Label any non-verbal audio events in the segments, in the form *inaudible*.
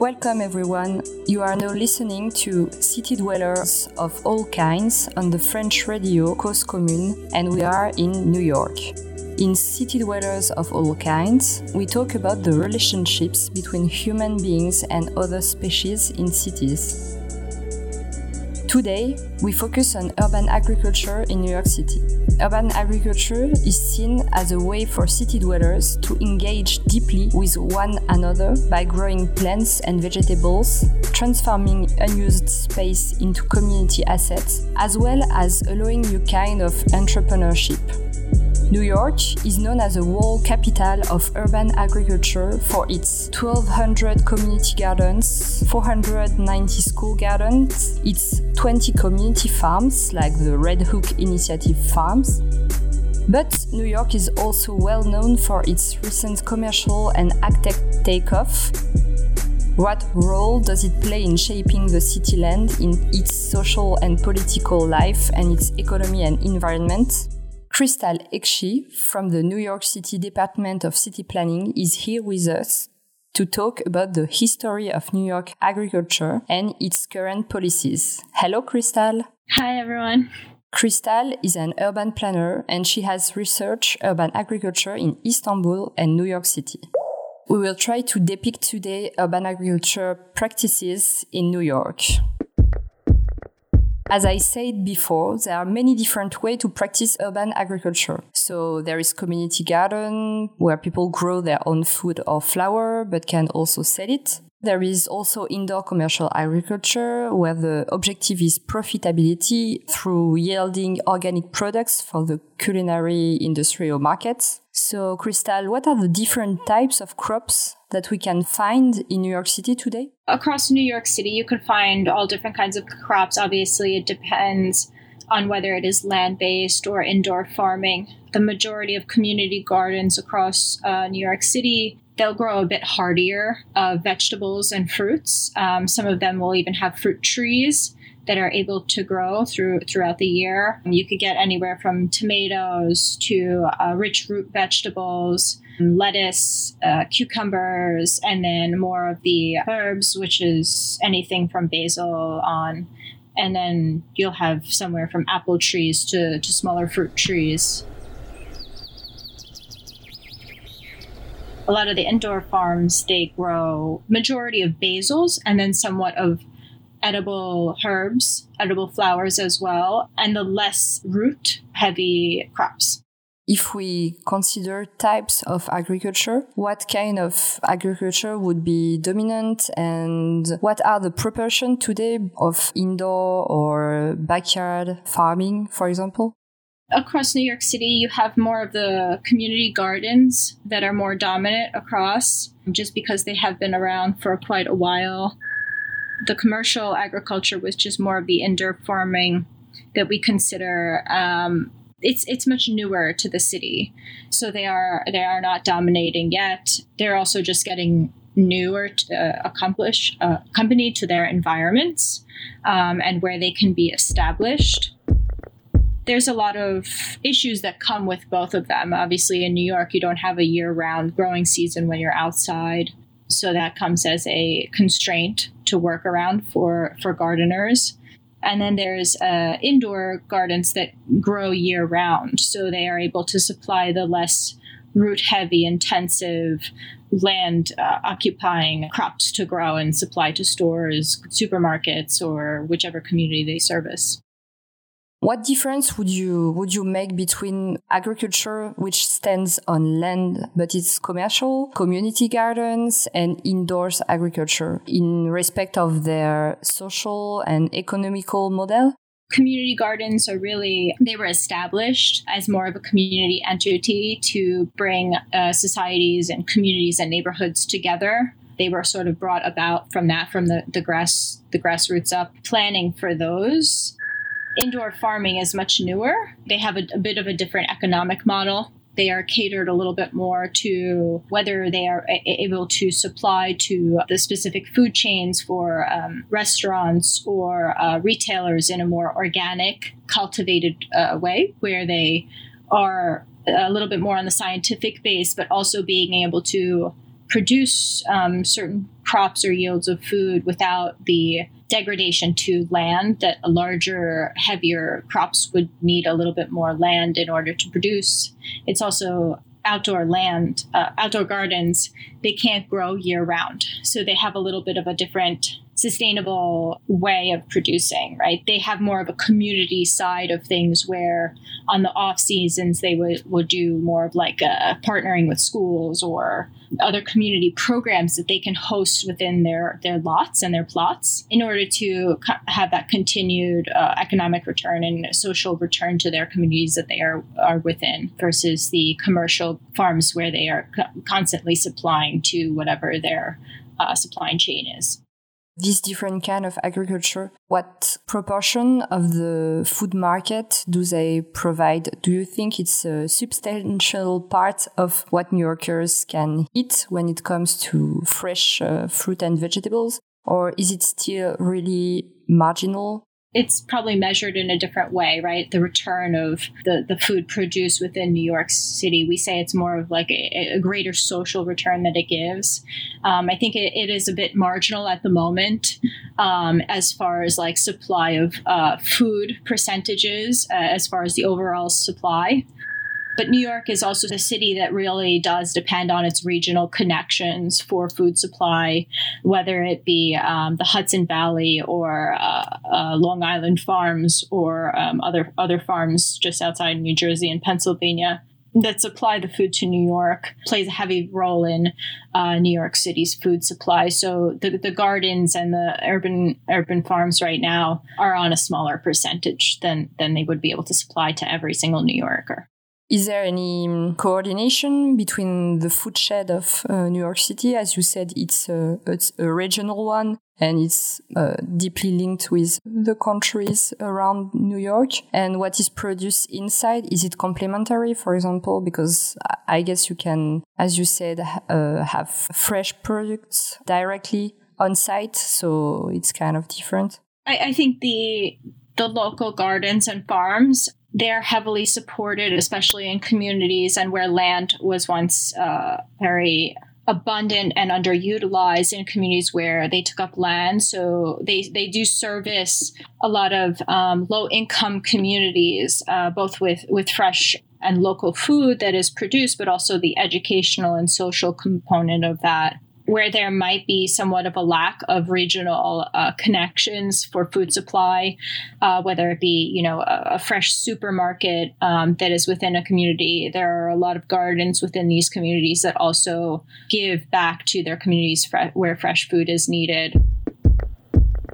Welcome, everyone. You are now listening to City Dwellers of All Kinds on the French radio Cause Commune, and we are in New York. In City Dwellers of All Kinds, we talk about the relationships between human beings and other species in cities. Today, we focus on urban agriculture in New York City. Urban agriculture is seen as a way for city dwellers to engage deeply with one another by growing plants and vegetables, transforming unused space into community assets, as well as allowing new kind of entrepreneurship. New York is known as a world capital of urban agriculture for its 1200 community gardens, 490 school gardens, its 20 community farms like the Red Hook Initiative farms. But New York is also well known for its recent commercial and agtech takeoff. What role does it play in shaping the city land in its social and political life and its economy and environment? Crystal Eksi from the New York City Department of City Planning is here with us to talk about the history of New York agriculture and its current policies. Hello, Crystal. Hi, everyone. Crystal is an urban planner and she has researched urban agriculture in Istanbul and New York City. We will try to depict today urban agriculture practices in New York. As I said before, there are many different ways to practice urban agriculture. So there is community garden where people grow their own food or flower, but can also sell it. There is also indoor commercial agriculture where the objective is profitability through yielding organic products for the culinary industry or markets. So, Crystal, what are the different types of crops that we can find in New York City today? Across New York City, you can find all different kinds of crops. Obviously, it depends on whether it is land based or indoor farming. The majority of community gardens across uh, New York City they'll grow a bit hardier vegetables and fruits. Um, some of them will even have fruit trees that are able to grow through throughout the year. You could get anywhere from tomatoes to uh, rich root vegetables, lettuce, uh, cucumbers, and then more of the herbs, which is anything from basil on. And then you'll have somewhere from apple trees to, to smaller fruit trees. A lot of the indoor farms they grow majority of basils and then somewhat of edible herbs, edible flowers as well, and the less root heavy crops. If we consider types of agriculture, what kind of agriculture would be dominant and what are the proportion today of indoor or backyard farming, for example? Across New York City, you have more of the community gardens that are more dominant across, just because they have been around for quite a while. The commercial agriculture was just more of the indoor farming that we consider. Um, it's it's much newer to the city, so they are they are not dominating yet. They're also just getting newer to uh, accomplish uh, company to their environments um, and where they can be established there's a lot of issues that come with both of them. Obviously, in New York, you don't have a year round growing season when you're outside. So that comes as a constraint to work around for, for gardeners. And then there's uh, indoor gardens that grow year round. So they are able to supply the less root heavy, intensive, land uh, occupying crops to grow and supply to stores, supermarkets, or whichever community they service. What difference would you would you make between agriculture, which stands on land but is commercial, community gardens, and indoors agriculture in respect of their social and economical model? community gardens are really they were established as more of a community entity to bring uh, societies and communities and neighborhoods together they were sort of brought about from that from the, the grass the grassroots up planning for those Indoor farming is much newer. They have a, a bit of a different economic model they are catered a little bit more to whether they are able to supply to the specific food chains for um, restaurants or uh, retailers in a more organic, cultivated uh, way, where they are a little bit more on the scientific base, but also being able to produce um, certain crops or yields of food without the degradation to land that larger heavier crops would need a little bit more land in order to produce. It's also outdoor land uh, outdoor gardens they can't grow year round so they have a little bit of a different sustainable way of producing, right? They have more of a community side of things where on the off seasons they would, would do more of like a partnering with schools or other community programs that they can host within their, their lots and their plots in order to co- have that continued uh, economic return and social return to their communities that they are, are within versus the commercial farms where they are co- constantly supplying to whatever their uh, supply chain is this different kind of agriculture, what proportion of the food market do they provide? Do you think it's a substantial part of what New Yorkers can eat when it comes to fresh uh, fruit and vegetables? Or is it still really marginal? It's probably measured in a different way, right? The return of the, the food produced within New York City. We say it's more of like a, a greater social return that it gives. Um, I think it, it is a bit marginal at the moment um, as far as like supply of uh, food percentages, uh, as far as the overall supply. But New York is also the city that really does depend on its regional connections for food supply, whether it be um, the Hudson Valley or uh, uh, Long Island farms or um, other other farms just outside New Jersey and Pennsylvania that supply the food to New York plays a heavy role in uh, New York City's food supply. So the, the gardens and the urban urban farms right now are on a smaller percentage than than they would be able to supply to every single New Yorker. Is there any um, coordination between the food shed of uh, New York City? As you said, it's a, it's a regional one and it's uh, deeply linked with the countries around New York. And what is produced inside, is it complementary, for example? Because I guess you can, as you said, uh, have fresh products directly on site. So it's kind of different. I, I think the the local gardens and farms they're heavily supported, especially in communities and where land was once uh, very abundant and underutilized in communities where they took up land. So they, they do service a lot of um, low income communities, uh, both with, with fresh and local food that is produced, but also the educational and social component of that where there might be somewhat of a lack of regional uh, connections for food supply, uh, whether it be you know a, a fresh supermarket um, that is within a community. There are a lot of gardens within these communities that also give back to their communities fre- where fresh food is needed.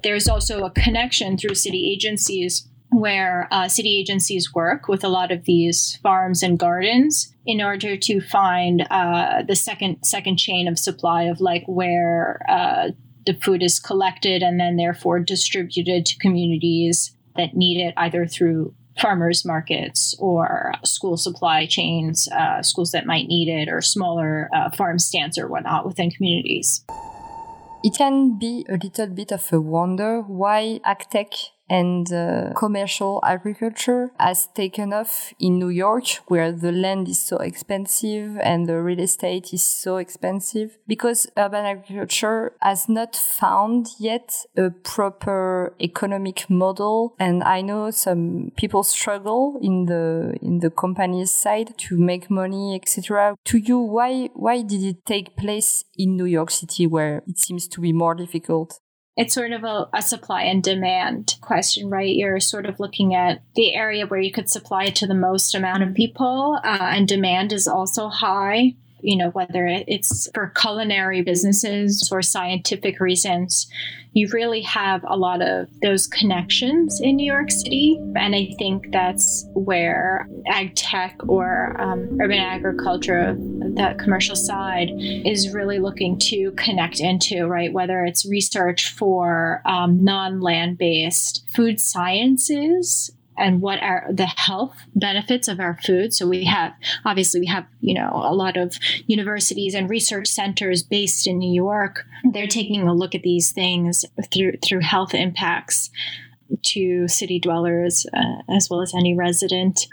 There's also a connection through city agencies where uh, city agencies work with a lot of these farms and gardens in order to find uh, the second second chain of supply of like where uh, the food is collected and then therefore distributed to communities that need it either through farmers markets or school supply chains, uh, schools that might need it, or smaller uh, farm stands or whatnot within communities. It can be a little bit of a wonder why AgTech and uh, commercial agriculture has taken off in New York, where the land is so expensive and the real estate is so expensive, because urban agriculture has not found yet a proper economic model. And I know some people struggle in the in the company's side to make money, etc. To you, why why did it take place in New York City, where it seems to be more difficult? It's sort of a, a, supply and demand question, right? You're sort of looking at the area where you could supply to the most amount of people, uh, and demand is also high you know, whether it's for culinary businesses or scientific reasons, you really have a lot of those connections in New York City. And I think that's where ag tech or um, urban agriculture, that commercial side, is really looking to connect into, right? Whether it's research for um, non land based food sciences and what are the health benefits of our food. So we have obviously we have you know a lot of universities and research centers based in New York. They're taking a look at these things through through health impacts to city dwellers uh, as well as any resident.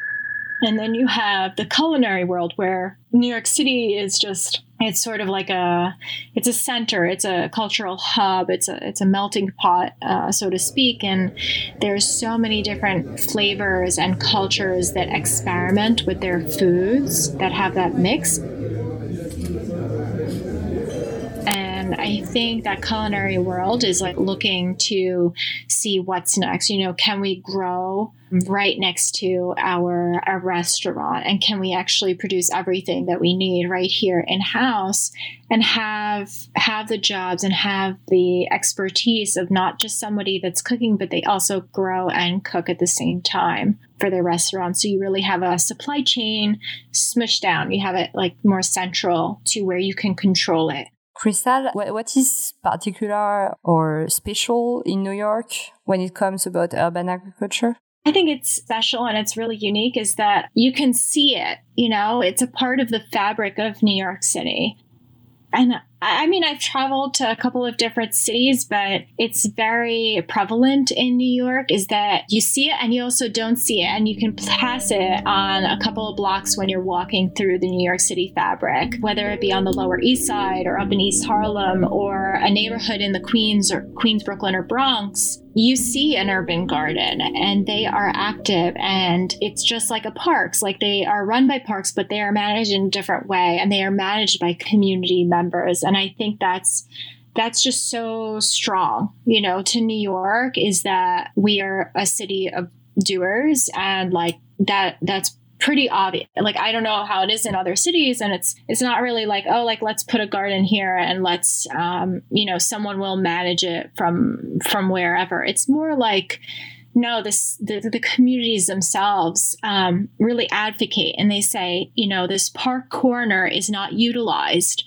And then you have the culinary world where New York City is just it's sort of like a it's a center it's a cultural hub it's a it's a melting pot uh, so to speak and there's so many different flavors and cultures that experiment with their foods that have that mix I think that culinary world is like looking to see what's next. You know, can we grow right next to our, our restaurant? And can we actually produce everything that we need right here in house and have have the jobs and have the expertise of not just somebody that's cooking, but they also grow and cook at the same time for their restaurant. So you really have a supply chain smushed down. You have it like more central to where you can control it. Crystal, what is particular or special in New York when it comes about urban agriculture? I think it's special and it's really unique is that you can see it, you know, it's a part of the fabric of New York City. And I mean, I've traveled to a couple of different cities, but it's very prevalent in New York is that you see it and you also don't see it. And you can pass it on a couple of blocks when you're walking through the New York City fabric, whether it be on the Lower East Side or up in East Harlem or a neighborhood in the Queens or Queens, Brooklyn, or Bronx. You see an urban garden and they are active and it's just like a parks. Like they are run by parks but they are managed in a different way and they are managed by community members. And I think that's that's just so strong, you know, to New York is that we are a city of doers and like that that's pretty obvious. Like I don't know how it is in other cities and it's it's not really like oh like let's put a garden here and let's um you know someone will manage it from from wherever. It's more like no, this the, the communities themselves um, really advocate and they say, you know, this park corner is not utilized,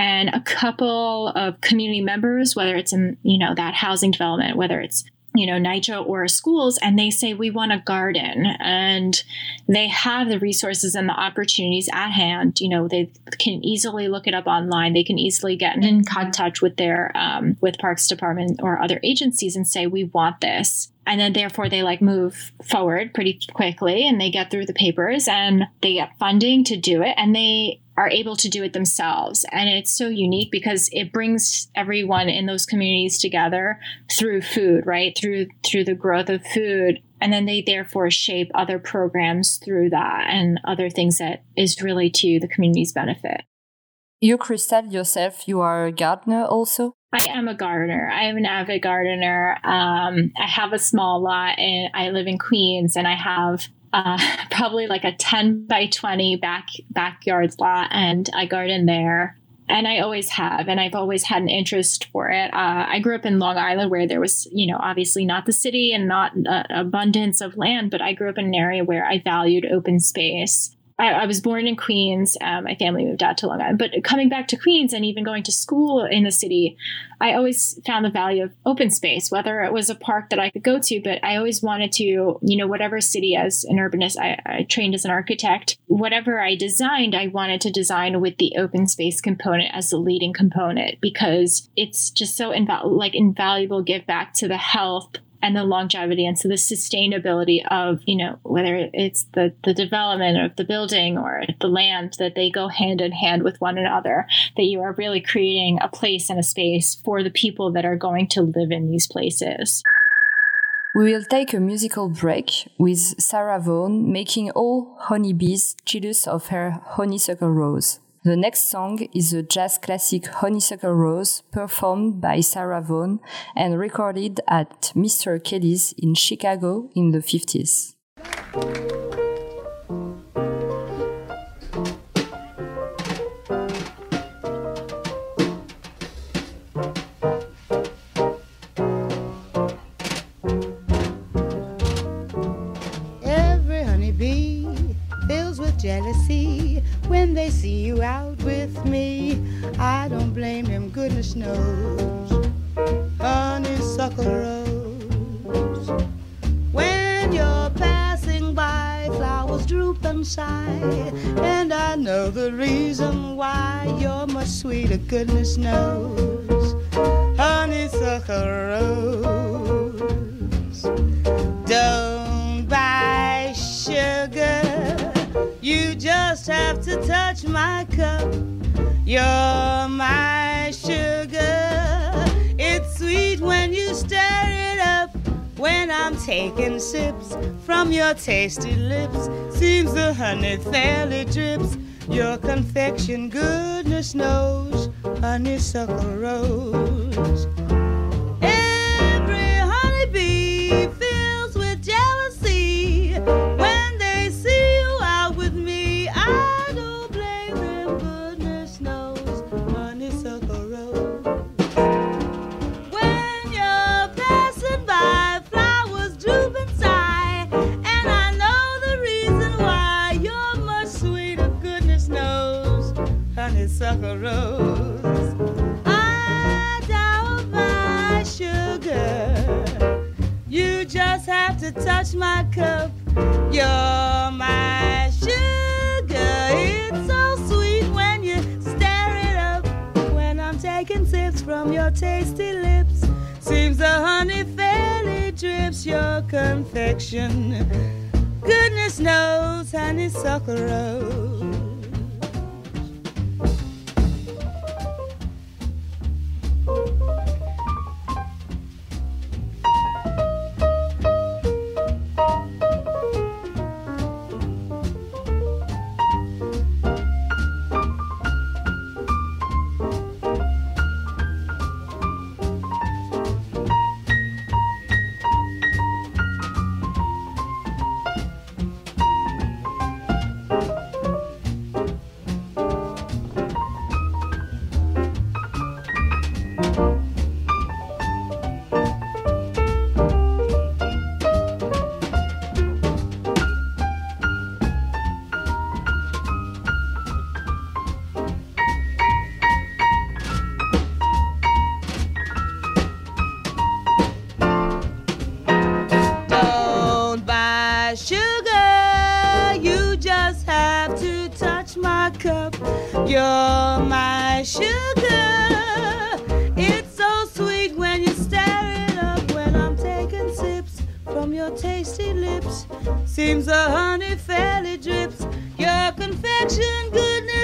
and a couple of community members, whether it's in you know that housing development, whether it's you know, NYCHA or schools, and they say, We want a garden. And they have the resources and the opportunities at hand. You know, they can easily look it up online. They can easily get in contact with their, um, with Parks Department or other agencies and say, We want this. And then therefore they like move forward pretty quickly and they get through the papers and they get funding to do it. And they are able to do it themselves. And it's so unique because it brings everyone in those communities together through food, right? Through through the growth of food. And then they therefore shape other programs through that and other things that is really to the community's benefit. You, Crystal, yourself, you are a gardener also? I am a gardener. I am an avid gardener. Um, I have a small lot and I live in Queens and I have uh, *laughs* probably like a 10 by 20 back backyard lot and I garden there and I always have, and I've always had an interest for it. Uh, I grew up in Long Island, where there was, you know, obviously not the city and not uh, abundance of land, but I grew up in an area where I valued open space. I, I was born in Queens. Um, my family moved out to Long Island, but coming back to Queens and even going to school in the city, I always found the value of open space, whether it was a park that I could go to, but I always wanted to, you know, whatever city as an urbanist, I, I trained as an architect, whatever I designed, I wanted to design with the open space component as the leading component because it's just so inval- like invaluable give back to the health and the longevity and so the sustainability of you know whether it's the the development of the building or the land that they go hand in hand with one another that you are really creating a place and a space for the people that are going to live in these places we will take a musical break with Sarah Vaughan making all honeybees jealous of her honeysuckle rose. The next song is a jazz classic Honeysuckle Rose performed by Sarah Vaughan and recorded at Mr. Kelly's in Chicago in the 50s. Goodness from your tasty lips, seems the honey fairly drips. Your confection, goodness knows, honeysuckle rose. Honeysuckle rose. I doubt my sugar. You just have to touch my cup. You're my sugar. It's so sweet when you stir it up. When I'm taking sips from your tasty lips, seems the honey fairly drips your confection. Goodness knows, honeysuckle rose.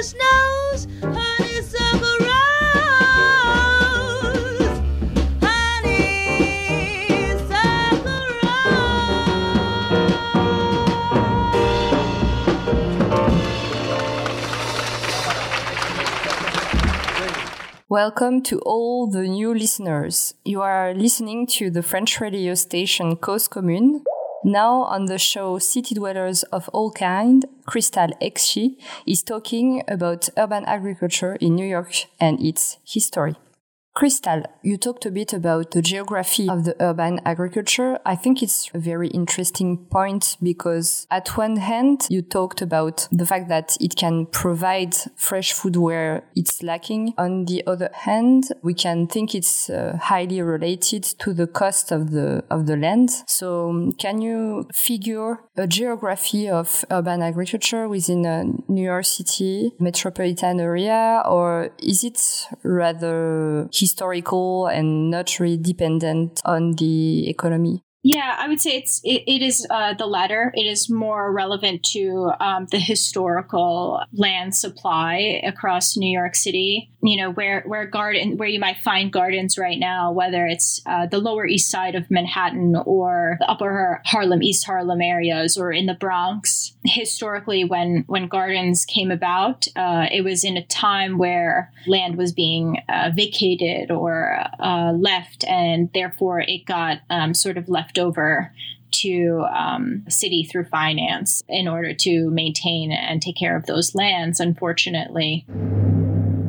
Goodness knows, honeysuckle Welcome to all the new listeners. You are listening to the French radio station Cause Commune. Now on the show City Dwellers of All Kind, Crystal Eksi is talking about urban agriculture in New York and its history. Crystal, you talked a bit about the geography of the urban agriculture. I think it's a very interesting point because at one hand, you talked about the fact that it can provide fresh food where it's lacking. On the other hand, we can think it's uh, highly related to the cost of the, of the land. So um, can you figure a geography of urban agriculture within a New York City metropolitan area or is it rather historical and not really dependent on the economy? Yeah, I would say it's it, it is uh, the latter. It is more relevant to um, the historical land supply across New York City. You know, where where garden where you might find gardens right now, whether it's uh, the Lower East Side of Manhattan or the Upper Harlem, East Harlem areas, or in the Bronx. Historically, when when gardens came about, uh, it was in a time where land was being uh, vacated or uh, left, and therefore it got um, sort of left over to um, city through finance in order to maintain and take care of those lands, unfortunately.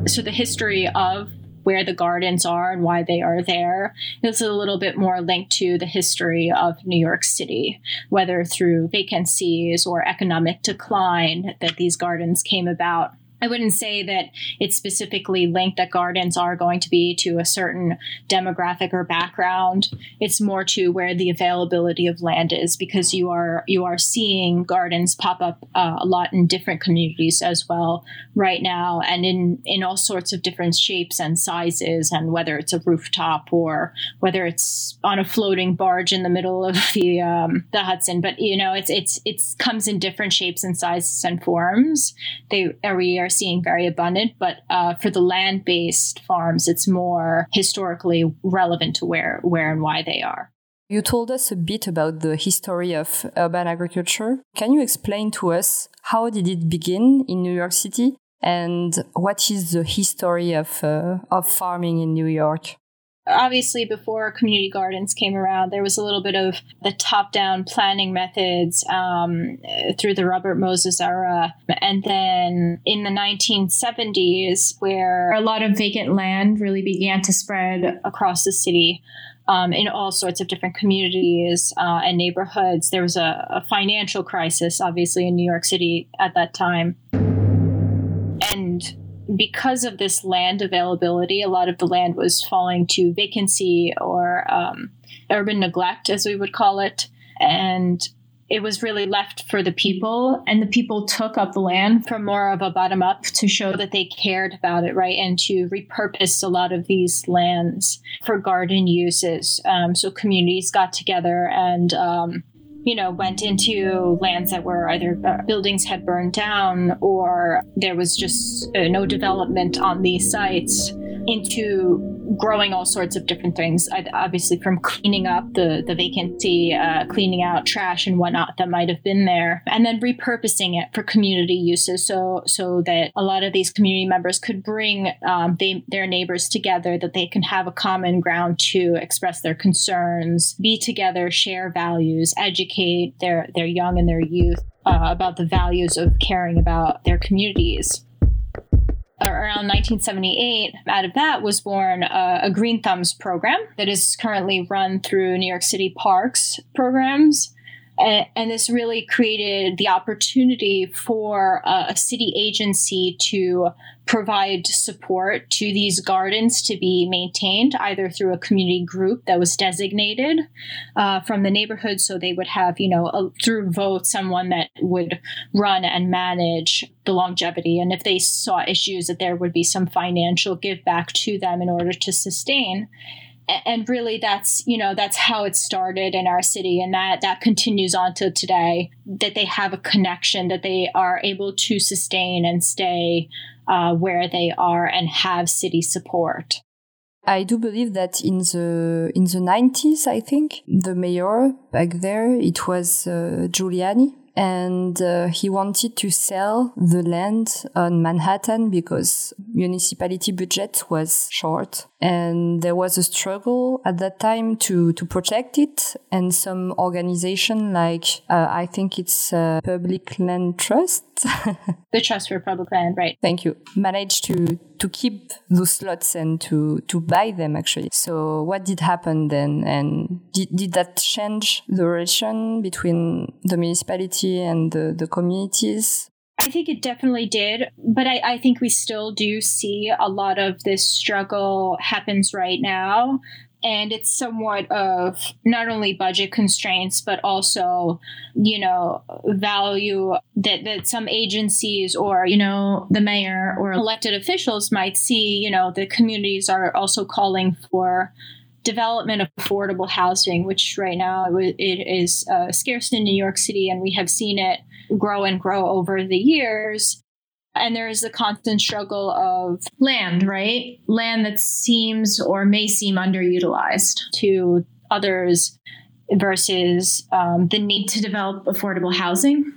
So the history of where the gardens are and why they are there is a little bit more linked to the history of New York City, whether through vacancies or economic decline that these gardens came about I wouldn't say that it's specifically linked that gardens are going to be to a certain demographic or background. It's more to where the availability of land is because you are you are seeing gardens pop up uh, a lot in different communities as well right now and in in all sorts of different shapes and sizes and whether it's a rooftop or whether it's on a floating barge in the middle of the um, the Hudson but you know it's it's it's comes in different shapes and sizes and forms they we seeing very abundant, but uh, for the land based farms, it's more historically relevant to where, where and why they are. You told us a bit about the history of urban agriculture. Can you explain to us how did it begin in New York City and what is the history of uh, of farming in New York? Obviously before community gardens came around there was a little bit of the top-down planning methods um, through the robert moses era. And then in the 1970s where a lot of vacant land really began to spread across the city um, in all sorts of different communities uh, and neighborhoods there was a, a financial crisis obviously in new york city at that time. And because of this land availability, a lot of the land was falling to vacancy or um, urban neglect, as we would call it. And it was really left for the people, and the people took up the land from more of a bottom up to show that they cared about it, right? And to repurpose a lot of these lands for garden uses. Um, so communities got together and um, you know, went into lands that were either uh, buildings had burned down or there was just uh, no development on these sites into growing all sorts of different things. Obviously, from cleaning up the the vacancy, uh, cleaning out trash and whatnot that might have been there, and then repurposing it for community uses, so so that a lot of these community members could bring um, they, their neighbors together, that they can have a common ground to express their concerns, be together, share values, educate their their young and their youth. Uh, about the values of caring about their communities around 1978, out of that was born uh, a Green Thumbs program that is currently run through New York City Parks programs. And, and this really created the opportunity for uh, a city agency to provide support to these gardens to be maintained either through a community group that was designated uh, from the neighborhood so they would have you know a, through vote someone that would run and manage the longevity. And if they saw issues that there would be some financial give back to them in order to sustain and really that's you know that's how it started in our city and that that continues on to today that they have a connection that they are able to sustain and stay uh, where they are and have city support. I do believe that in the in the 90s, I think the mayor back there it was uh, Giuliani, and uh, he wanted to sell the land on Manhattan because municipality budget was short and there was a struggle at that time to to protect it. And some organization like uh, i think it's uh, public land trust. *laughs* The trust for public land right. Thank you. Managed to to keep those lots and to to buy them actually. So what did happen then? And did, did that change the relation between the municipality and the, the communities I think it definitely did, but I, I, think we still do see a lot of this struggle happens right now. And it's somewhat of not only budget constraints, but also, you know, value that, that some agencies or, you know, the mayor or elected officials might see, you know, the communities are also calling for development of affordable housing, which right now it is uh, scarce in New York City, and we have seen it grow and grow over the years. And there is the constant struggle of land, right? Land that seems or may seem underutilized to others versus um, the need to develop affordable housing.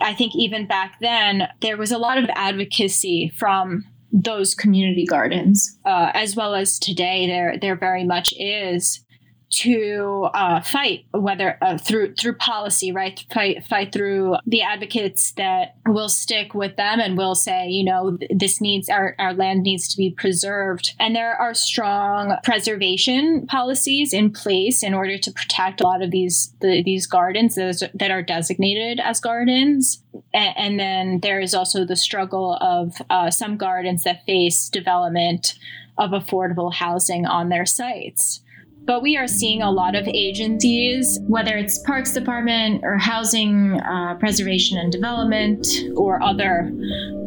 I think even back then, there was a lot of advocacy from those community gardens, uh, as well as today, there there very much is to uh, fight whether uh, through through policy right? Fight fight through the advocates that will stick with them and will say you know this needs our, our land needs to be preserved. And there are strong preservation policies in place in order to protect a lot of these the, these gardens that are designated as gardens. And, and then there is also the struggle of uh, some gardens that face development of affordable housing on their sites but we are seeing a lot of agencies, whether it's Parks Department or Housing uh, Preservation and Development or other,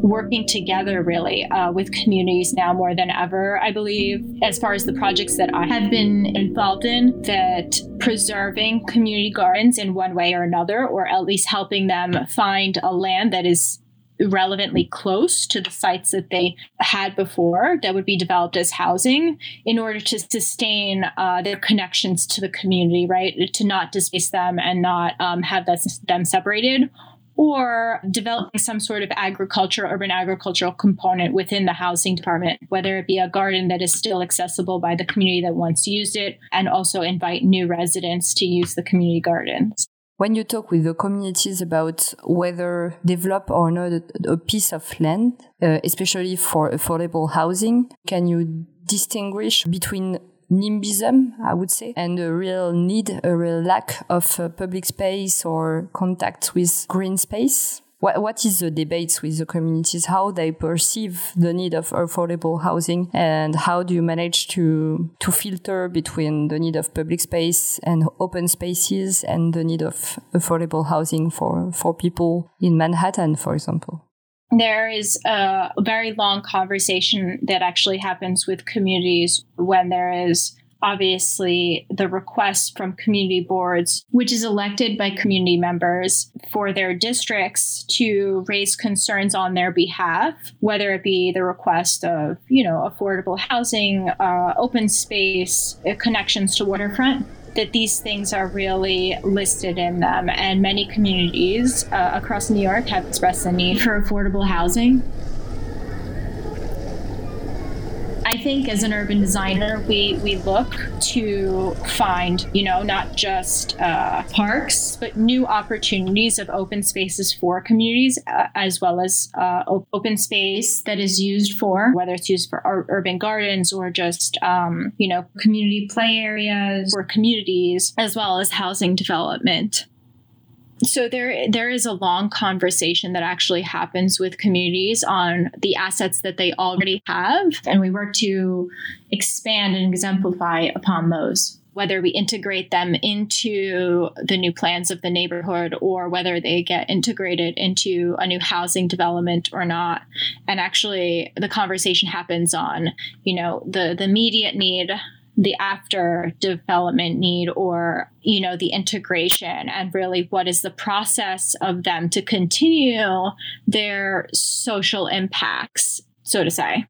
working together really uh, with communities now more than ever. I believe, as far as the projects that I have been involved in, that preserving community gardens in one way or another, or at least helping them find a land that is relevantly close to the sites that they had before that would be developed as housing in order to sustain uh, their connections to the community, right? To not displace them and not um, have them separated. Or developing some sort of agriculture, urban agricultural component within the housing department, whether it be a garden that is still accessible by the community that once used it, and also invite new residents to use the community gardens. When you talk with the communities about whether develop or not a, piece of land, uh, especially for affordable housing, can you distinguish between NIMBYism, I would say, and a real need, a real lack of uh, public space or contact with green space? What, what is the debates with the communities, how they perceive the need of affordable housing and how do you manage to, to filter between the need of public space and open spaces and the need of affordable housing for, for people in Manhattan, for example? There is a very long conversation that actually happens with communities when there is obviously the request from community boards, which is elected by community members for their districts to raise concerns on their behalf, whether it be the request of, you know, affordable housing, uh, open space, uh, connections to waterfront. That these things are really listed in them, and many communities uh, across New York have expressed the need for affordable housing. Think as an urban designer, we, we look to find, you know, not just uh, parks, but new opportunities of open spaces for communities, uh, as well as uh, open space that is used for, whether it's used for urban gardens or just, um, you know, community play areas or communities, as well as housing development so there there is a long conversation that actually happens with communities on the assets that they already have. And we work to expand and exemplify upon those whether we integrate them into the new plans of the neighborhood or whether they get integrated into a new housing development or not. And actually the conversation happens on you know the the immediate need the after development need or you know the integration and really what is the process of them to continue their social impacts so to say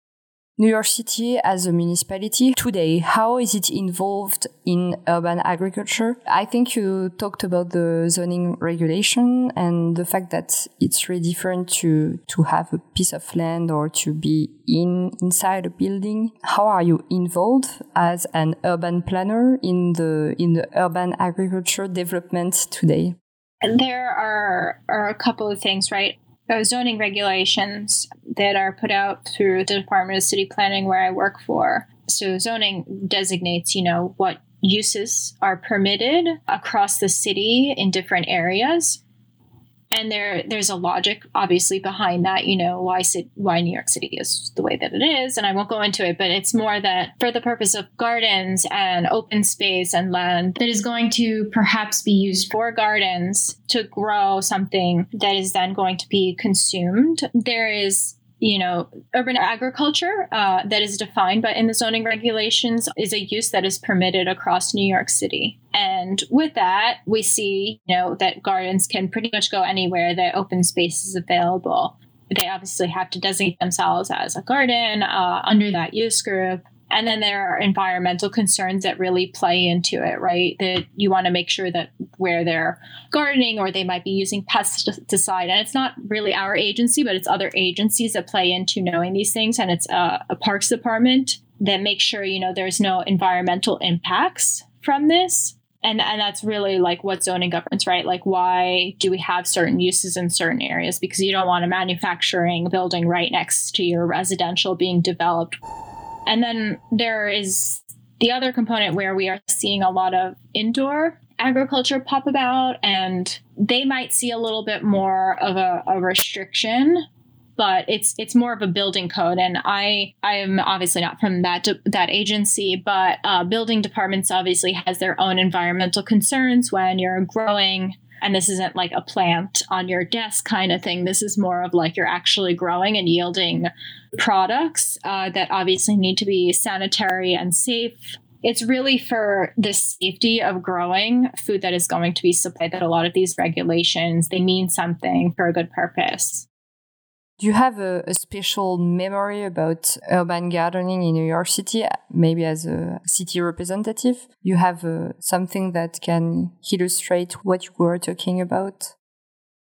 New York City as a municipality today, how is it involved in urban agriculture? I think you talked about the zoning regulation and the fact that it's really different to, to have a piece of land or to be in, inside a building. How are you involved as an urban planner in the, in the urban agriculture development today? There are, are a couple of things, right? Zoning regulations that are put out through the Department of City Planning, where I work for. So zoning designates, you know, what uses are permitted across the city in different areas and there there's a logic obviously behind that you know why why New York City is the way that it is and I won't go into it but it's more that for the purpose of gardens and open space and land that is going to perhaps be used for gardens to grow something that is then going to be consumed there is you know, urban agriculture uh, that is defined by in the zoning regulations is a use that is permitted across New York City. And with that, we see, you know, that gardens can pretty much go anywhere that open space is available. They obviously have to designate themselves as a garden uh, under that use group. And then there are environmental concerns that really play into it, right? That you want to make sure that where they're gardening or they might be using pesticide. And it's not really our agency, but it's other agencies that play into knowing these things. And it's a, a parks department that makes sure, you know, there's no environmental impacts from this. And, and that's really like what zoning governs, right? Like, why do we have certain uses in certain areas? Because you don't want a manufacturing building right next to your residential being developed. And then there is the other component where we are seeing a lot of indoor agriculture pop about, and they might see a little bit more of a, a restriction but it's it's more of a building code. And i i am obviously not from that that agency but uh, building departments obviously has their own environmental concerns when you're growing and this isn't like a plant on your desk kind of thing. This is more of like you're actually growing and yielding products uh, that obviously need to be sanitary and safe. It's really for the safety of growing food that is going to be supplied that a lot of these regulations they mean something for a good purpose do you have a, a, special memory about urban gardening in New York City? Maybe as a city representative, you have uh, something that can illustrate what you were talking about?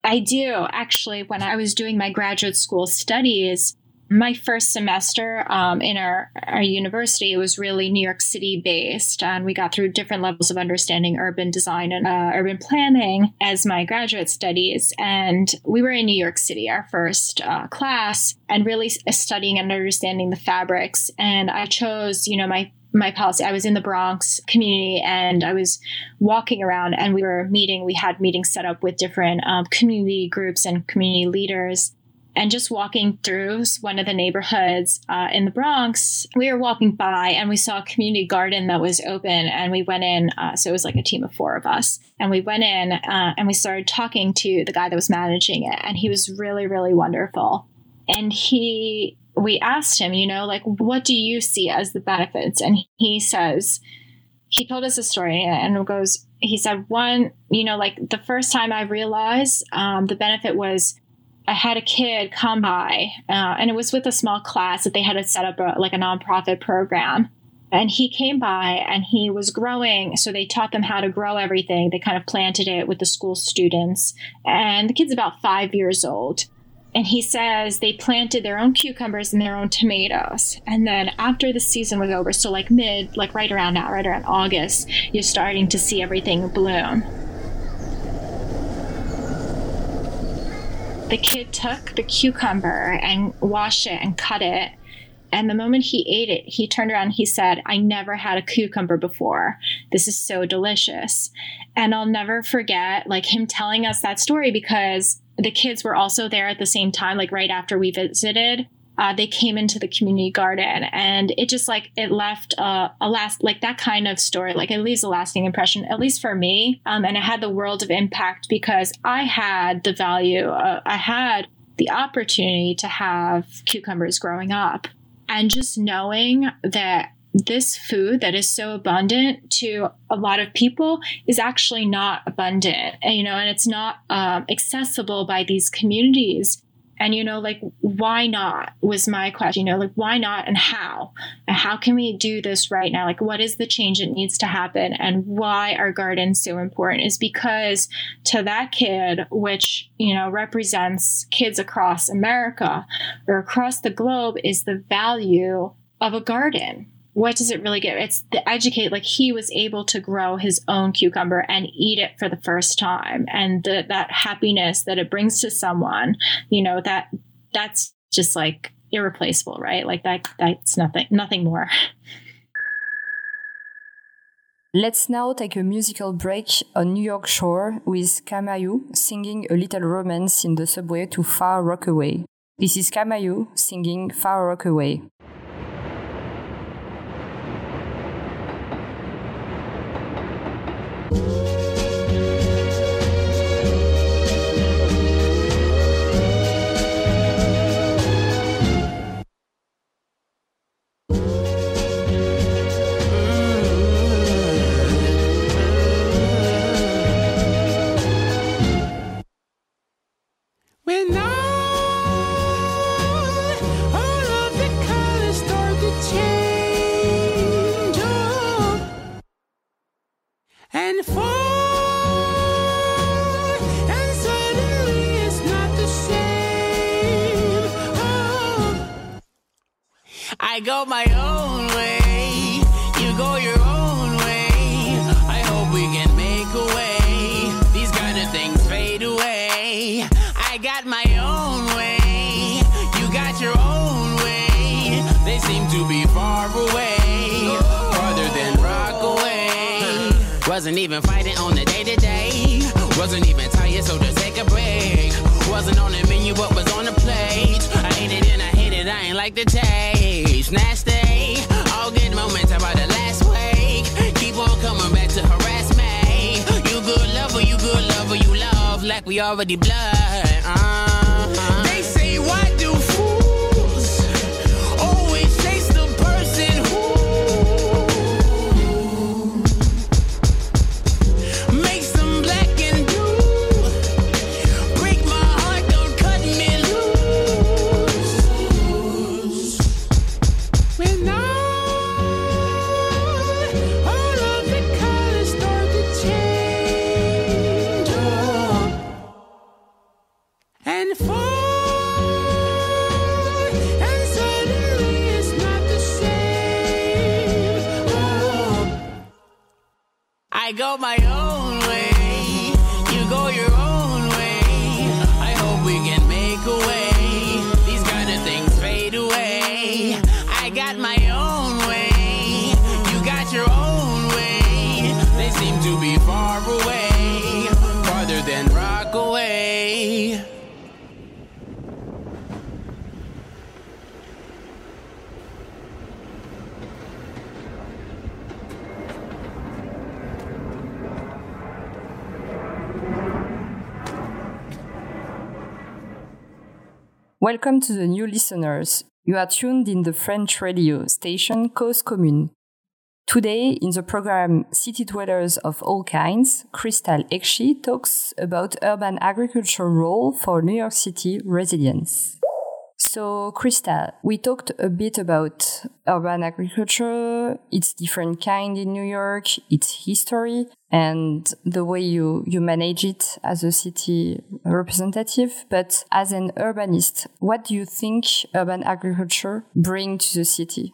I do. Actually, when I was doing my graduate school studies, my first semester um, in our, our university it was really New York City based, and we got through different levels of understanding urban design and uh, urban planning as my graduate studies. And we were in New York City, our first uh, class, and really studying and understanding the fabrics. And I chose, you know, my my policy. I was in the Bronx community and I was walking around and we were meeting. We had meetings set up with different um, community groups and community leaders and just walking through one of the neighborhoods uh, in the Bronx, we were walking by and we saw a community garden that was open. And we went in, uh, so it was like a team of four of us. And we went in uh, and we started talking to the guy that was managing it. And he was really, really wonderful. And he, we asked him, you know, like, what do you see as the benefits? And he says, he told us a story and goes, he said, one, you know, like the first time I realized um, the benefit was I had a kid come by, uh, and it was with a small class that they had to set up a, like a nonprofit program. And he came by and he was growing. So they taught them how to grow everything. They kind of planted it with the school students. And the kid's about five years old. And he says they planted their own cucumbers and their own tomatoes. And then after the season was over, so like mid, like right around now, right around August, you're starting to see everything bloom. The kid took the cucumber and washed it and cut it. And the moment he ate it, he turned around he said, I never had a cucumber before. This is so delicious. And I'll never forget like him telling us that story because the kids were also there at the same time, like right after we visited uh, they came into the community garden and it just like it left a, a last like that kind of story like it leaves a lasting impression at least for me. Um, and it had the world of impact because i had the value uh, i had the opportunity to have cucumbers growing up. And just knowing that this food that is so abundant to a lot of people is actually not abundant you know and it's not um, accessible by these communities and, you know, like, why not was my question, you know, like, why not and how? And how can we do this right now? Like, what is the change that needs to happen? And why are gardens so important is because to that kid, which, you know, represents kids across America or across the globe, is the value of a garden what does it really get? It's the educate, like he was able to grow his own cucumber and eat it for the first time. And the, that happiness that it brings to someone, you know, that that's just like irreplaceable, right? Like that, that's nothing, nothing more. Let's now take a musical break on New York shore with Kamauu singing a little romance in the subway to Far Rockaway. This is Kamauu singing Far Rockaway. Even fighting on the day to day. Wasn't even tired, so just take a break. Wasn't on the menu, but was on the plate. I hate it and I hate it, I ain't like the taste. Nasty, all good moments about the last week. Keep on coming back to harass me. You good lover, you good lover, you love like we already blood. Uh-huh. Welcome to the new listeners. You are tuned in the French radio station Cause Commune. Today, in the program City Dwellers of All Kinds, Crystal Eksi talks about urban agriculture role for New York City residents. So, Crystal, we talked a bit about urban agriculture, its different kind in New York, its history, and the way you, you manage it as a city representative. But as an urbanist, what do you think urban agriculture bring to the city?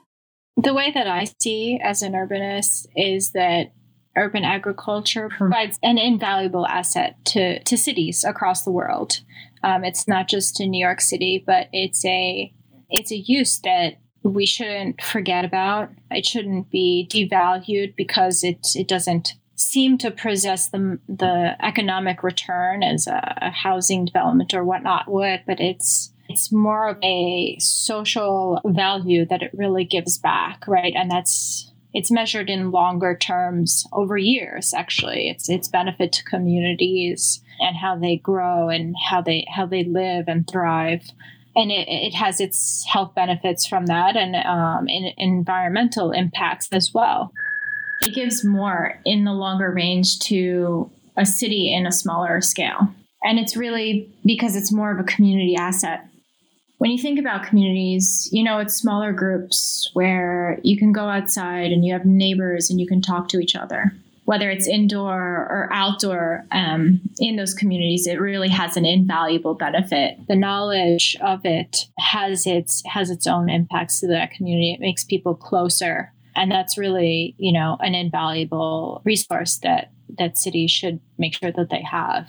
The way that I see as an urbanist is that urban agriculture hmm. provides an invaluable asset to, to cities across the world. Um, it's not just in New York City, but it's a it's a use that we shouldn't forget about. It shouldn't be devalued because it it doesn't seem to possess the the economic return as a, a housing development or whatnot would, but it's it's more of a social value that it really gives back, right? And that's it's measured in longer terms over years actually it's it's benefit to communities and how they grow and how they how they live and thrive. And it, it has its health benefits from that and um, in, environmental impacts as well. It gives more in the longer range to a city in a smaller scale. And it's really because it's more of a community asset. When you think about communities, you know, it's smaller groups where you can go outside and you have neighbors and you can talk to each other. Whether it's indoor or outdoor um, in those communities, it really has an invaluable benefit. The knowledge of it has its has its own impacts to that community. It makes people closer, and that's really you know an invaluable resource that that cities should make sure that they have.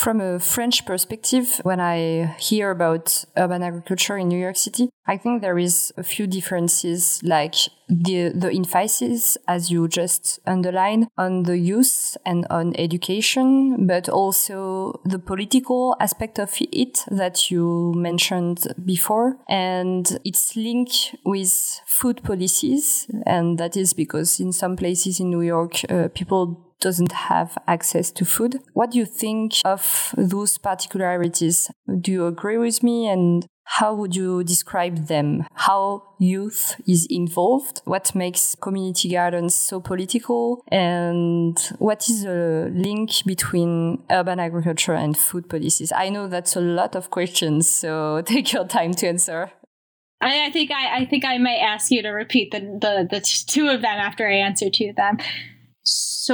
From a French perspective, when I hear about urban agriculture in New York City, I think there is a few differences, like the, the emphasis, as you just underlined, on the youth and on education, but also the political aspect of it that you mentioned before. And its link with food policies. And that is because in some places in New York, uh, people doesn't have access to food. What do you think of those particularities? Do you agree with me? And how would you describe them? How youth is involved? What makes community gardens so political? And what is the link between urban agriculture and food policies? I know that's a lot of questions, so *laughs* take your time to answer. I, I think I, I think I might ask you to repeat the, the the two of them after I answer two of them.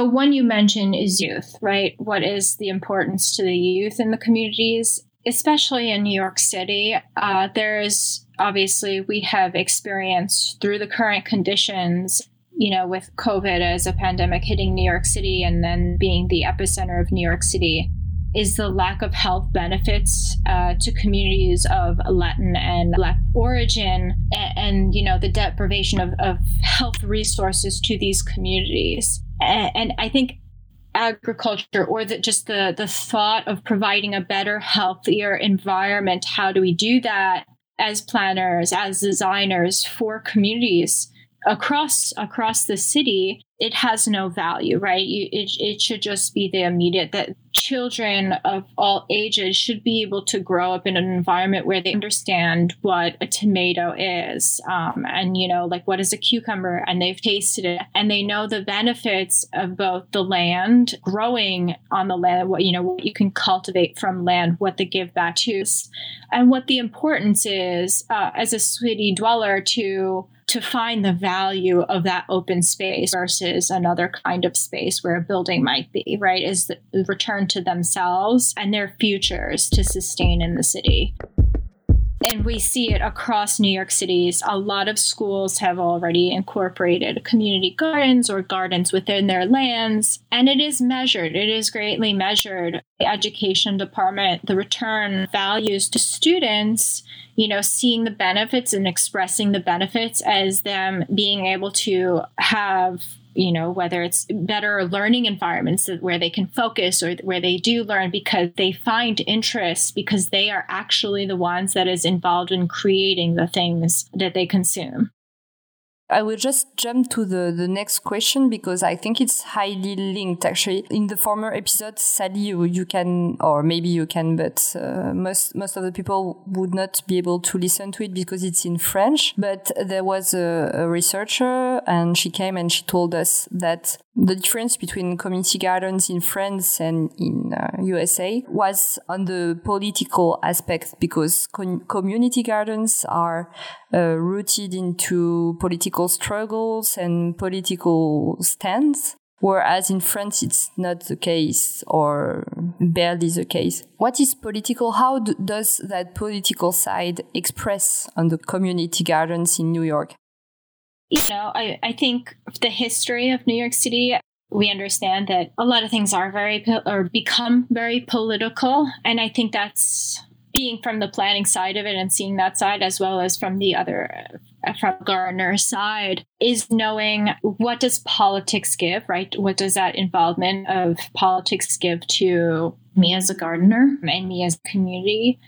One you mentioned is youth, right? What is the importance to the youth in the communities, especially in New York City? Uh, there's obviously we have experienced through the current conditions, you know, with COVID as a pandemic hitting New York City and then being the epicenter of New York City. is the lack of health benefits uh, to communities of Latin and Black origin, and, and you know the deprivation of, of health resources to these communities. And, I think agriculture or that just the the thought of providing a better healthier environment how do we do that as planners as designers for communities across across the city it has no value right? You, it, it should just be the immediate that children of all ages should be able to grow up in an environment where they understand what a tomato is um, and you know like what is a cucumber and they've tasted it and they know the benefits of both the land growing on the land what you know what you can cultivate from land what the give back to and what the importance is uh, as a city dweller to to find the value of that open space versus another kind of space where a building might be, right? Is the return to themselves and their futures to sustain in the city. And we see it across New York City's. A lot of schools have already incorporated community gardens or gardens within their lands. And it is measured, it is greatly measured. The education department, the return values to students you know, seeing the benefits and expressing the benefits as them being able to have you know whether it's better learning environments where they can focus or where they do learn because they find interest because they are actually the ones that is involved in creating the things that they consume I will just jump to the, the next question because I think it's highly linked actually. In the former episode, sadly, you, you can, or maybe you can, but uh, most, most of the people would not be able to listen to it because it's in French. But there was a, a researcher and she came and she told us that the difference between community gardens in France and in uh, USA was on the political aspect because com- community gardens are uh, rooted into political struggles and political stands. Whereas in France, it's not the case or barely the case. What is political? How do, does that political side express on the community gardens in New York? You know, I, I think the history of New York City, we understand that a lot of things are very, or become very political. And I think that's being from the planning side of it and seeing that side as well as from the other uh, from Gardner's side is knowing what does politics give, right? What does that involvement of politics give to me as a gardener and me as a community?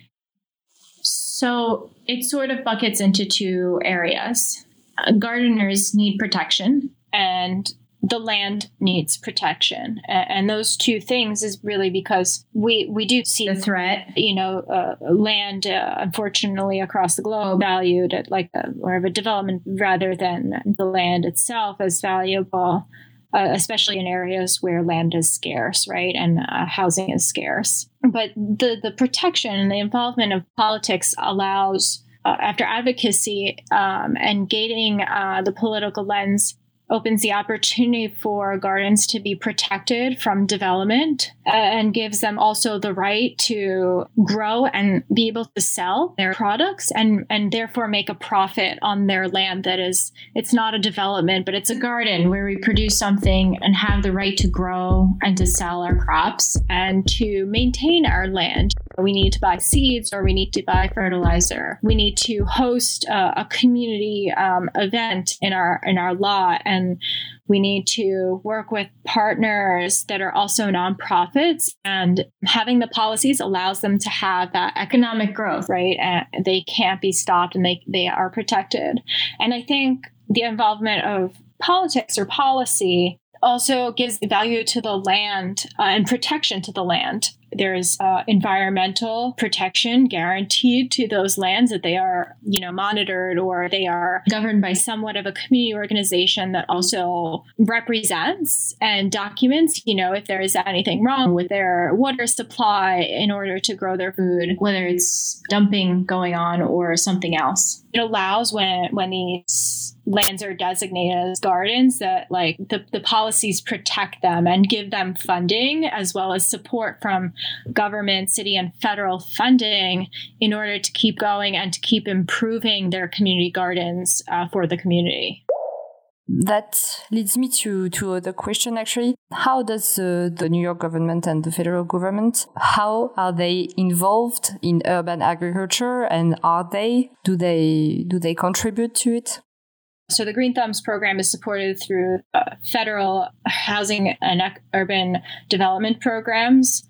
So it sort of buckets into two areas. Uh, gardeners need protection and the land needs protection. And those two things is really because we we do see the threat. you know uh, land uh, unfortunately across the globe valued at like a, more of a development rather than the land itself as valuable uh, especially in areas where land is scarce right? And uh, housing is scarce. But the the protection and the involvement of politics allows uh, after advocacy um, and gating uh, the political lens opens the opportunity for gardens to be protected from development uh, and gives them also the right to grow and be able to sell their products and and therefore make a profit on their land that is it's not a development but it's a garden where we produce something and have the right to grow and to sell our crops and to maintain our land we need to buy seeds or we need to buy fertilizer. We need to host a, community um, event in our in our lot and and we need to work with partners that are also nonprofits and having the policies allows them to have that economic growth right? And they can't be stopped and they they are protected. And i think the involvement of politics or policy also gives value to the land uh, and protection to the land there's uh, environmental protection guaranteed to those lands that they are, you know, monitored or they are governed by somewhat of a community organization that also represents and documents, you know, if there is anything wrong with their water supply in order to grow their food, whether it's dumping going on or something else. It allows when when these lands are designated as gardens that like the, the policies protect them and give them funding as well as support from government, city, and federal funding in order to keep going and to keep improving their community gardens uh, for the community. that leads me to to other question actually how does uh, the new york government and the federal government how are they involved in urban agriculture and are they do they do they contribute to it so the Green Thumbs program is supported through uh, federal housing and urban development programs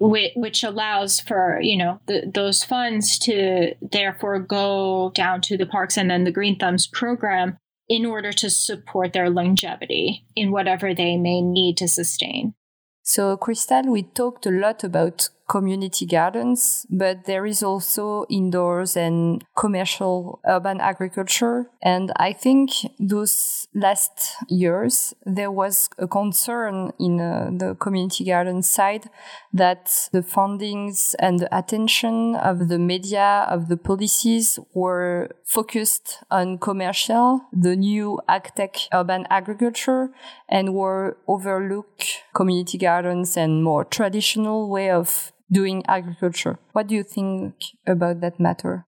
which, allows for you know the, those funds to therefore go down to the parks and then the green thumbs program in order to support their longevity in whatever they may need to sustain. So, Crystal, we talked a lot about community gardens, but there is also indoors and commercial urban agriculture. And I think those last years, there was a concern in uh, the community garden side that the fundings and the attention of the media, of the policies were focused on commercial, the new agtech urban agriculture, and were overlook community gardens and more traditional way of doing agriculture. What do you think about that matter?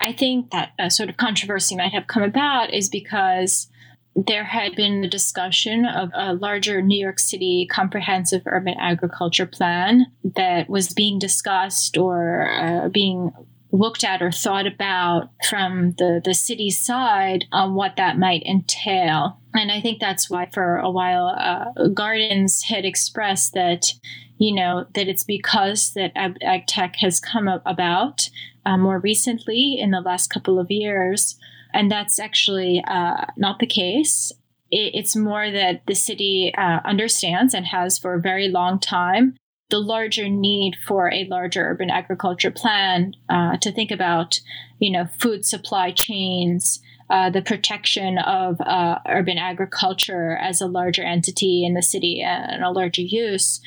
I think that a sort of controversy might have come about is because there had been a discussion of a larger New York City comprehensive urban agriculture plan that was being discussed or uh, being looked at or thought about from the, the city side on what that might entail. And I think that's why for a while uh, Gardens had expressed that you know, that it's because that ag, tech has come about uh, more recently in the last couple of years. And that's actually uh, not the case. It, it's more that the city uh, understands and has for a very long time the larger need for a larger urban agriculture plan uh, to think about, you know, food supply chains, uh, the protection of uh, urban agriculture as a larger entity in the city and a larger use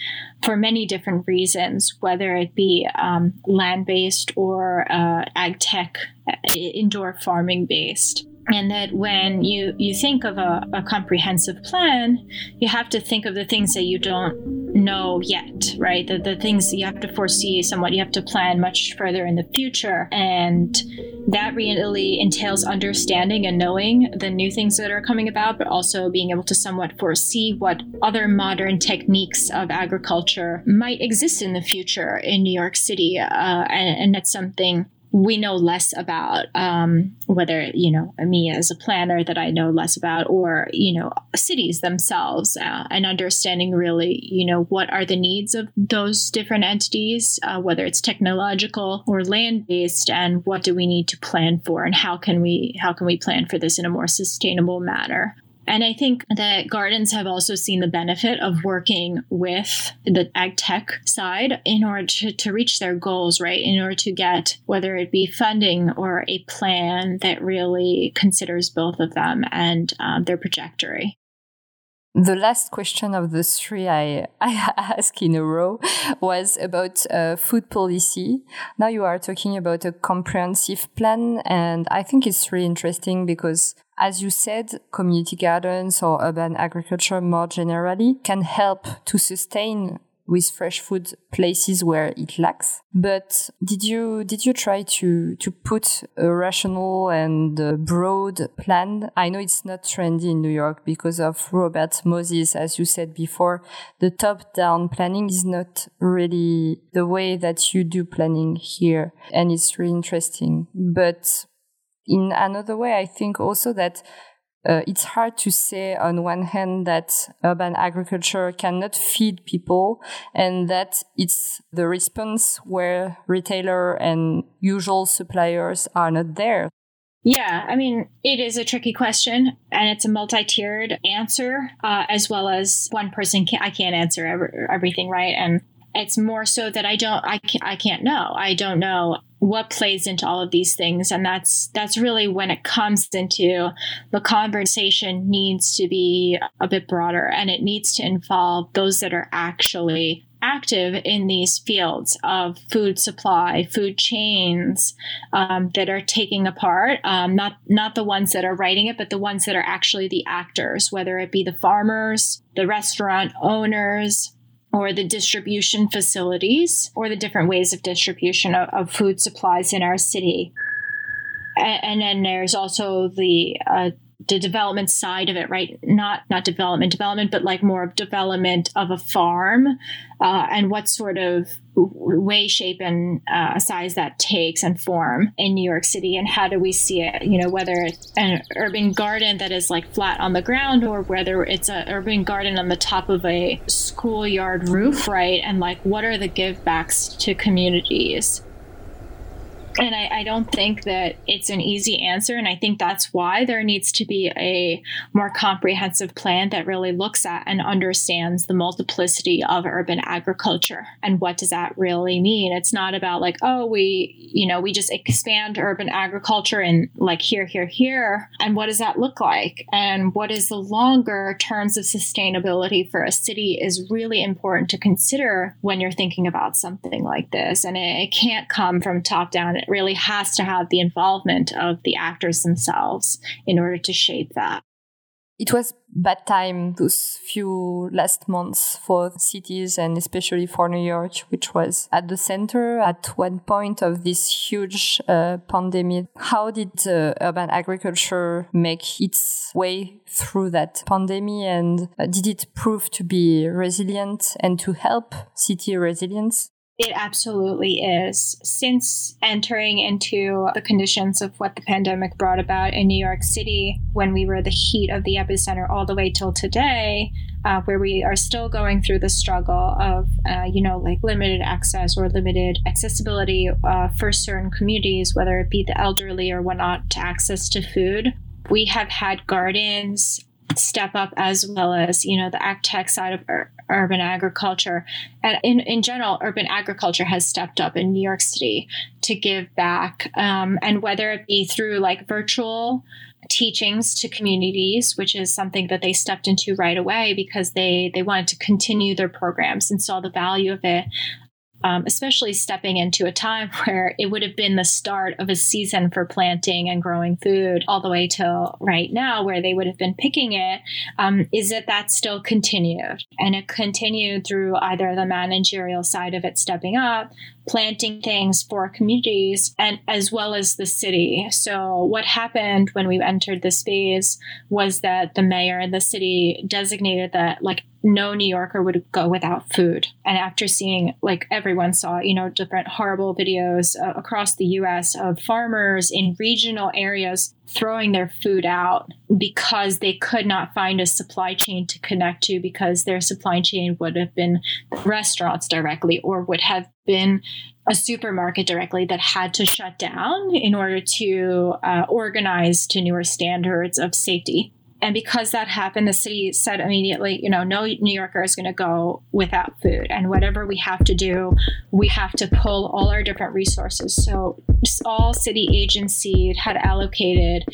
for many different reasons, whether it be um, land based or uh, ag tech, indoor farming based and that when you you think of a, a, comprehensive plan you have to think of the things that you don't know yet right? The, the things you have to foresee somewhat you have to plan much further in the future. And that really entails understanding and knowing the new things that are coming about but also being able to somewhat foresee what other modern techniques of agriculture might exist in the future in new york city uh, and, and that's something we know less about um, whether you know me as a planner that I know less about, or you know cities themselves, uh, and understanding really you know what are the needs of those different entities, uh, whether it's technological or land based, and what do we need to plan for, and how can we how can we plan for this in a more sustainable manner. And I think that gardens have also seen the benefit of working with the ag tech side in order to, to reach their goals, right? In order to get whether it be funding or a plan that really considers both of them and um, their trajectory. The last question of the three I, *laughs* I asked in a row was about uh, food policy. Now you are talking about a comprehensive plan, and I think it's really interesting because as you said, community gardens or urban agriculture more generally can help to sustain with fresh food places where it lacks. But did you did you try to to put a rational and broad plan? I know it's not trendy in New York because of Robert Moses, as you said before. The top down planning is not really the way that you do planning here, and it's really interesting. But in another way, I think also that uh, it's hard to say on one hand that urban agriculture cannot feed people and that it's the response where retailer and usual suppliers are not there. Yeah, I mean, it is a tricky question and it's a multi tiered answer, uh, as well as one person can, I can't answer every, everything, right? And it's more so that I don't, I can't, I can't know. I don't know what plays into all of these things and that's that's really when it comes into the conversation needs to be a bit broader and it needs to involve those that are actually active in these fields of food supply, food chains um, that are taking apart. Um, not not the ones that are writing it, but the ones that are actually the actors, whether it be the farmers, the restaurant owners, or the distribution facilities or the different ways of distribution of, of food supplies in our city. And, and, then there's also the uh, the development side of it, right? Not not development, development, but like more of development of a farm, uh, and what sort of way, shape, and uh, size that takes and form in New York City, and how do we see it? You know, whether it's an urban garden that is like flat on the ground, or whether it's an urban garden on the top of a schoolyard roof, right? And like, what are the givebacks to communities? And I, I, don't think that it's an easy answer. And I think that's why there needs to be a more comprehensive plan that really looks at and understands the multiplicity of urban agriculture and what does that really mean. It's not about like, oh, we, you know, we just expand urban agriculture and like here, here, here. And what does that look like? And what is the longer terms of sustainability for a city is really important to consider when you're thinking about something like this. And it, it can't come from top down it really has to have the involvement of the actors themselves in order to shape that. It was bad time those few last months for cities and especially for New York, which was at the center at one point of this huge uh, pandemic. How did uh, urban agriculture make its way through that pandemic and uh, did it prove to be resilient and to help city resilience? It absolutely is. Since entering into the conditions of what the pandemic brought about in New York City, when we were the heat of the epicenter all the way till today, uh, where we are still going through the struggle of, uh, you know, like limited access or limited accessibility uh, for certain communities, whether it be the elderly or whatnot, to access to food. We have had gardens step up as well as you know the ag tech side of ur- urban agriculture. And in, in general urban agriculture has stepped up in new york city to give back um, and whether it be through like virtual teachings to communities which is something that they stepped into right away because they they wanted to continue their programs and saw the value of it um, especially stepping into a time *laughs* where it would have been the start of a season for planting and growing food all the way till right now where they would have been picking it, um, is that that still continued. And it continued through either the managerial side of it stepping up planting things for communities and as well as the city. So what happened when we entered the space was that the mayor and the city designated that like no New Yorker would go without food. And after seeing, like everyone saw, you know, different horrible videos uh, across the US of farmers in regional areas throwing their food out because they could not find a supply chain to connect to because their supply chain would have been restaurants directly or would have been a supermarket directly that had to shut down in order to uh, organize to newer standards of safety and because that happened, the city said immediately, you know, no New Yorker is going to go without food. And whatever we have to do, we have to pull all our different resources. So all city agencies had allocated,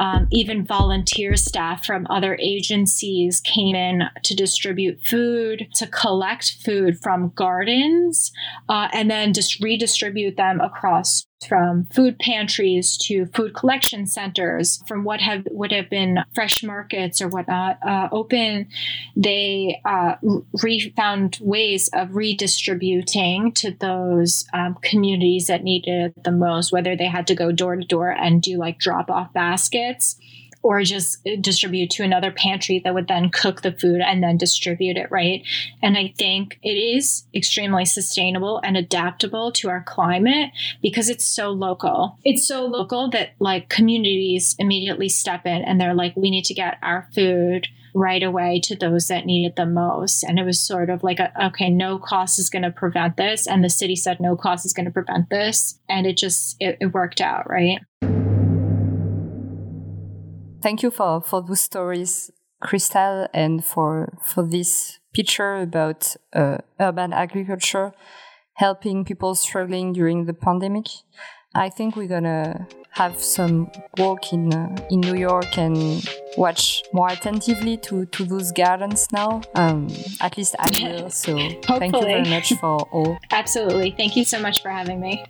um, even volunteer staff from other agencies came in to distribute food, to collect food from gardens, uh, and then just redistribute them across from food pantries to food collection centers, from what have would have been fresh markets or whatnot uh, open, they uh, re- found ways of redistributing to those um, communities that needed it the most, whether they had to go door to door and do like drop off baskets or just uh, distribute to another pantry that would then cook the food and then distribute it, right? And I think it is extremely sustainable and adaptable to our climate because it's so local. It's so local that like communities immediately step in and they're like, we need to get our food right away to those that need it the most. And it was sort of like, a, okay, no cost is going to prevent this. And the city said no cost is going to prevent this. And it just, it, it worked out, right? Thank you for, for those stories, Crystal, and for, for this picture about uh, urban agriculture helping people struggling during the pandemic. I think we're gonna have some walk in uh, in New York and watch more attentively to, to those gardens now. Um, at least I will. So thank you very much for all. *laughs* Absolutely. Thank you so much for having me.